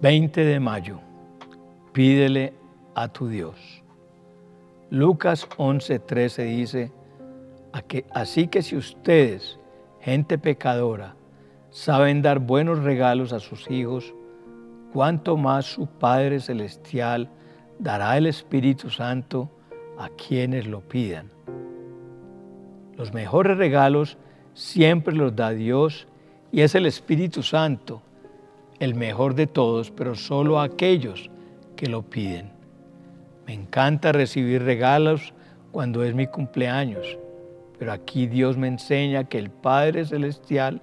20 de mayo. Pídele a tu Dios. Lucas 11:13 dice, así que si ustedes, gente pecadora, saben dar buenos regalos a sus hijos, cuánto más su Padre Celestial dará el Espíritu Santo a quienes lo pidan. Los mejores regalos siempre los da Dios y es el Espíritu Santo el mejor de todos, pero solo a aquellos que lo piden. Me encanta recibir regalos cuando es mi cumpleaños, pero aquí Dios me enseña que el Padre Celestial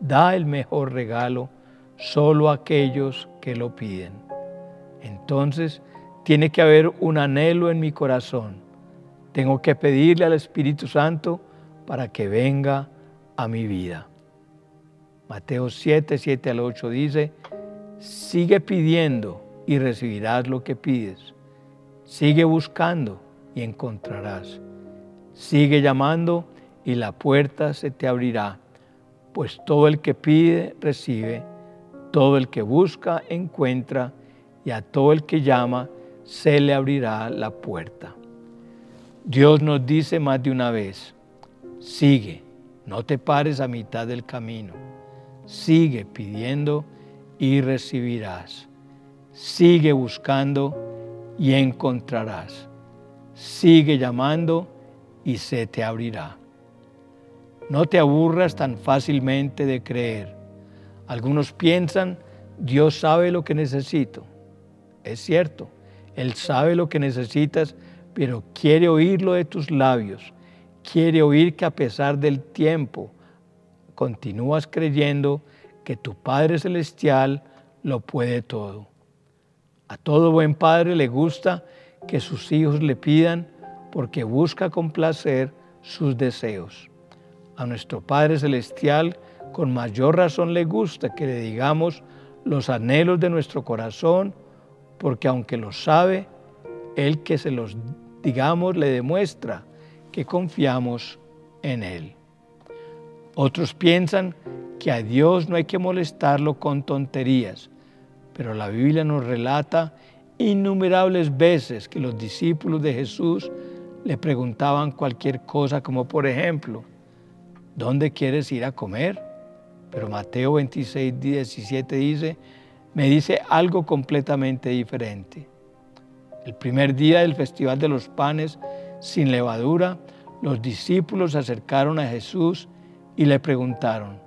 da el mejor regalo solo a aquellos que lo piden. Entonces, tiene que haber un anhelo en mi corazón. Tengo que pedirle al Espíritu Santo para que venga a mi vida. Mateo 7, 7 al 8 dice, sigue pidiendo y recibirás lo que pides. Sigue buscando y encontrarás. Sigue llamando y la puerta se te abrirá, pues todo el que pide, recibe, todo el que busca, encuentra, y a todo el que llama, se le abrirá la puerta. Dios nos dice más de una vez, sigue, no te pares a mitad del camino Sigue pidiendo y recibirás. Sigue buscando y encontrarás. Sigue llamando y se te abrirá. No te aburras tan fácilmente de creer. Algunos piensan, Dios sabe lo que necesito. Es cierto, Él sabe lo que necesitas, pero quiere oírlo de tus labios. Quiere oír que a pesar del tiempo, continúas creyendo que tu Padre Celestial lo puede todo. A todo buen padre le gusta que sus hijos le pidan porque busca complacer sus deseos. A nuestro Padre Celestial con mayor razón le gusta que le digamos los anhelos de nuestro corazón porque aunque lo sabe, Él que se los digamos le demuestra que confiamos en Él. Otros piensan que a Dios no hay que molestarlo con tonterías, pero la Biblia nos relata innumerables veces que los discípulos de Jesús le preguntaban cualquier cosa, como por ejemplo, ¿dónde quieres ir a comer? Pero Mateo 26, 17 dice, me dice algo completamente diferente. El primer día del Festival de los Panes sin levadura, los discípulos se acercaron a Jesús y le preguntaron,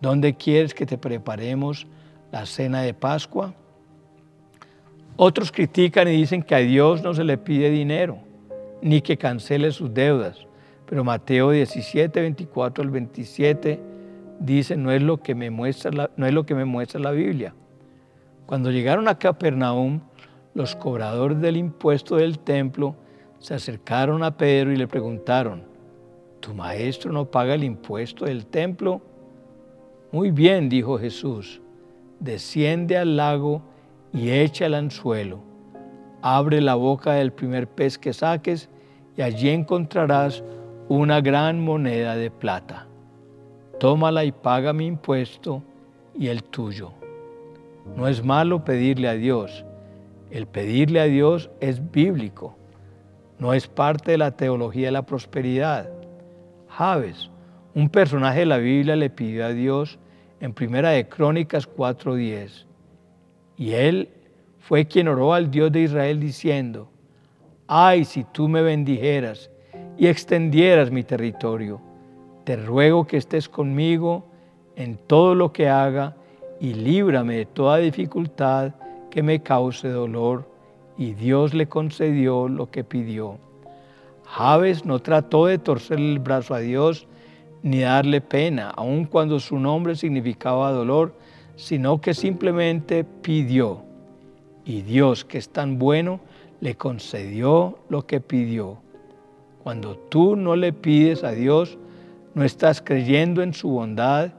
¿dónde quieres que te preparemos la cena de Pascua? Otros critican y dicen que a Dios no se le pide dinero, ni que cancele sus deudas. Pero Mateo 17, 24 al 27 dice, no es lo que me muestra la, no es lo que me muestra la Biblia. Cuando llegaron a Capernaum, los cobradores del impuesto del templo se acercaron a Pedro y le preguntaron, ¿tu maestro no paga el impuesto del templo? Muy bien, dijo Jesús, desciende al lago y echa el anzuelo. Abre la boca del primer pez que saques y allí encontrarás una gran moneda de plata. Tómala y paga mi impuesto y el tuyo. No es malo pedirle a Dios. El pedirle a Dios es bíblico. No es parte de la teología de la prosperidad. Javes, un personaje de la Biblia, le pidió a Dios en Primera de Crónicas 4:10. Y él fue quien oró al Dios de Israel diciendo, ay, si tú me bendijeras y extendieras mi territorio, te ruego que estés conmigo en todo lo que haga y líbrame de toda dificultad que me cause dolor. Y Dios le concedió lo que pidió. Javes no trató de torcer el brazo a Dios ni darle pena, aun cuando su nombre significaba dolor, sino que simplemente pidió. Y Dios, que es tan bueno, le concedió lo que pidió. Cuando tú no le pides a Dios, no estás creyendo en su bondad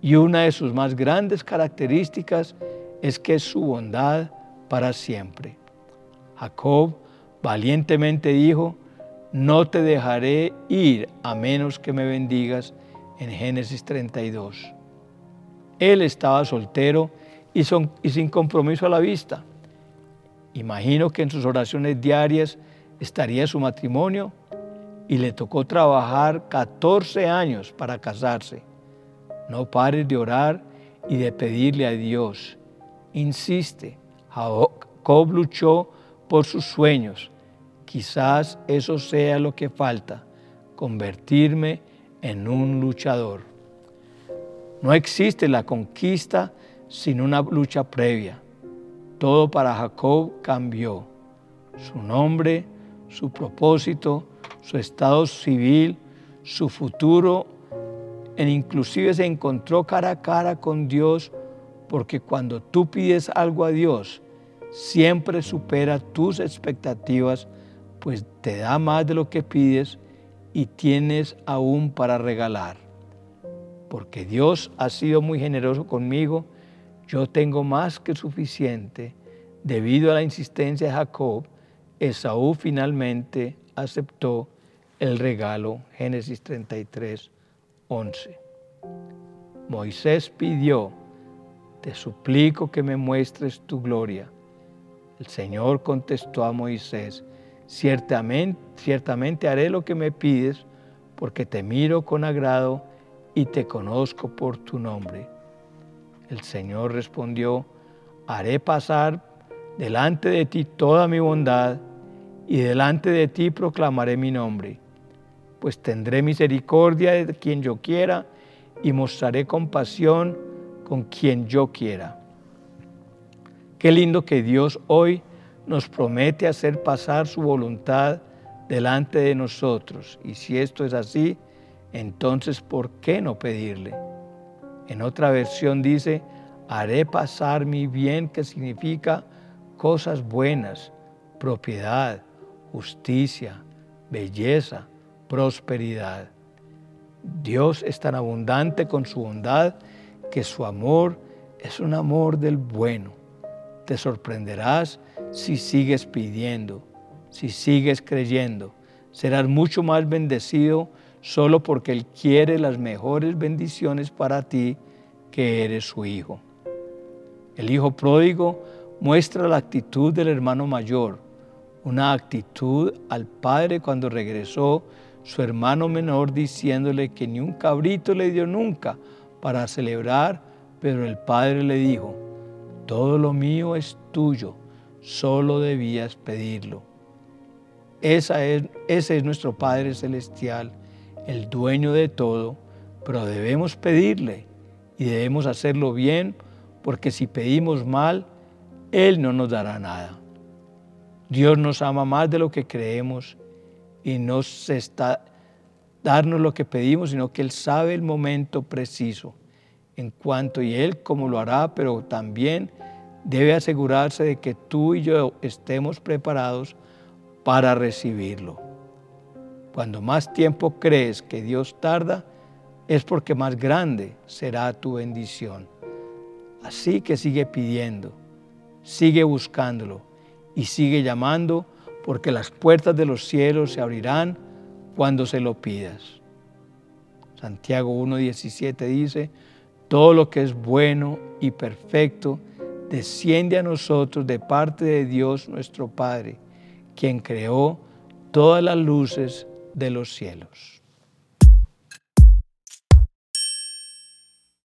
y una de sus más grandes características es que es su bondad para siempre. Jacob valientemente dijo, no te dejaré ir a menos que me bendigas en Génesis 32. Él estaba soltero y, sin compromiso a la vista. Imagino que en sus oraciones diarias estaría su matrimonio y le tocó trabajar 14 años para casarse. No pares de orar y de pedirle a Dios. Insiste. Jacob luchó por sus sueños. Quizás eso sea lo que falta, convertirme en un luchador. No existe la conquista sin una lucha previa. Todo para Jacob cambió. Su nombre, su propósito, su estado civil, su futuro, e inclusive se encontró cara a cara con Dios, porque cuando tú pides algo a Dios, siempre supera tus expectativas, pues te da más de lo que pides y tienes aún para regalar. Porque Dios ha sido muy generoso conmigo, yo tengo más que suficiente. Debido a la insistencia de Jacob, Esaú finalmente aceptó el regalo. Génesis 33, 11. Moisés pidió, te suplico que me muestres tu gloria. El Señor contestó a Moisés, ciertamente, ciertamente haré lo que me pides, porque te miro con agrado y te conozco por tu nombre. El Señor respondió, haré pasar delante de ti toda mi bondad y delante de ti proclamaré mi nombre pues tendré misericordia de quien yo quiera y mostraré compasión con quien yo quiera. Qué lindo que Dios hoy nos promete hacer pasar su voluntad delante de nosotros. Y si esto es así, entonces ¿por qué no pedirle? En otra versión dice, haré pasar mi bien, que significa cosas buenas, propiedad, justicia, belleza, prosperidad. Dios es tan abundante con su bondad que su amor es un amor del bueno. Te sorprenderás si sigues pidiendo, si sigues creyendo. Serás mucho más bendecido solo porque Él quiere las mejores bendiciones para ti que eres su hijo. El hijo pródigo muestra la actitud del hermano mayor, una actitud al padre cuando regresó su hermano menor diciéndole que ni un cabrito le dio nunca para celebrar, pero el padre le dijo, todo lo mío es tuyo, solo debías pedirlo. Esa es, ese es nuestro Padre Celestial, el dueño de todo, pero debemos pedirle y debemos hacerlo bien, porque si pedimos mal, Él no nos dará nada. Dios nos ama más de lo que creemos y no se está darnos lo que pedimos, sino que Él sabe el momento preciso en cuanto y Él como lo hará, pero también debe asegurarse de que tú y yo estemos preparados para recibirlo. Cuando más tiempo crees que Dios tarda, es porque más grande será tu bendición. Así que sigue pidiendo, sigue buscándolo y sigue llamando porque las puertas de los cielos se abrirán cuando se lo pidas. Santiago 1.17 dice, todo lo que es bueno y perfecto desciende a nosotros de parte de Dios nuestro Padre, quien creó todas las luces de los cielos.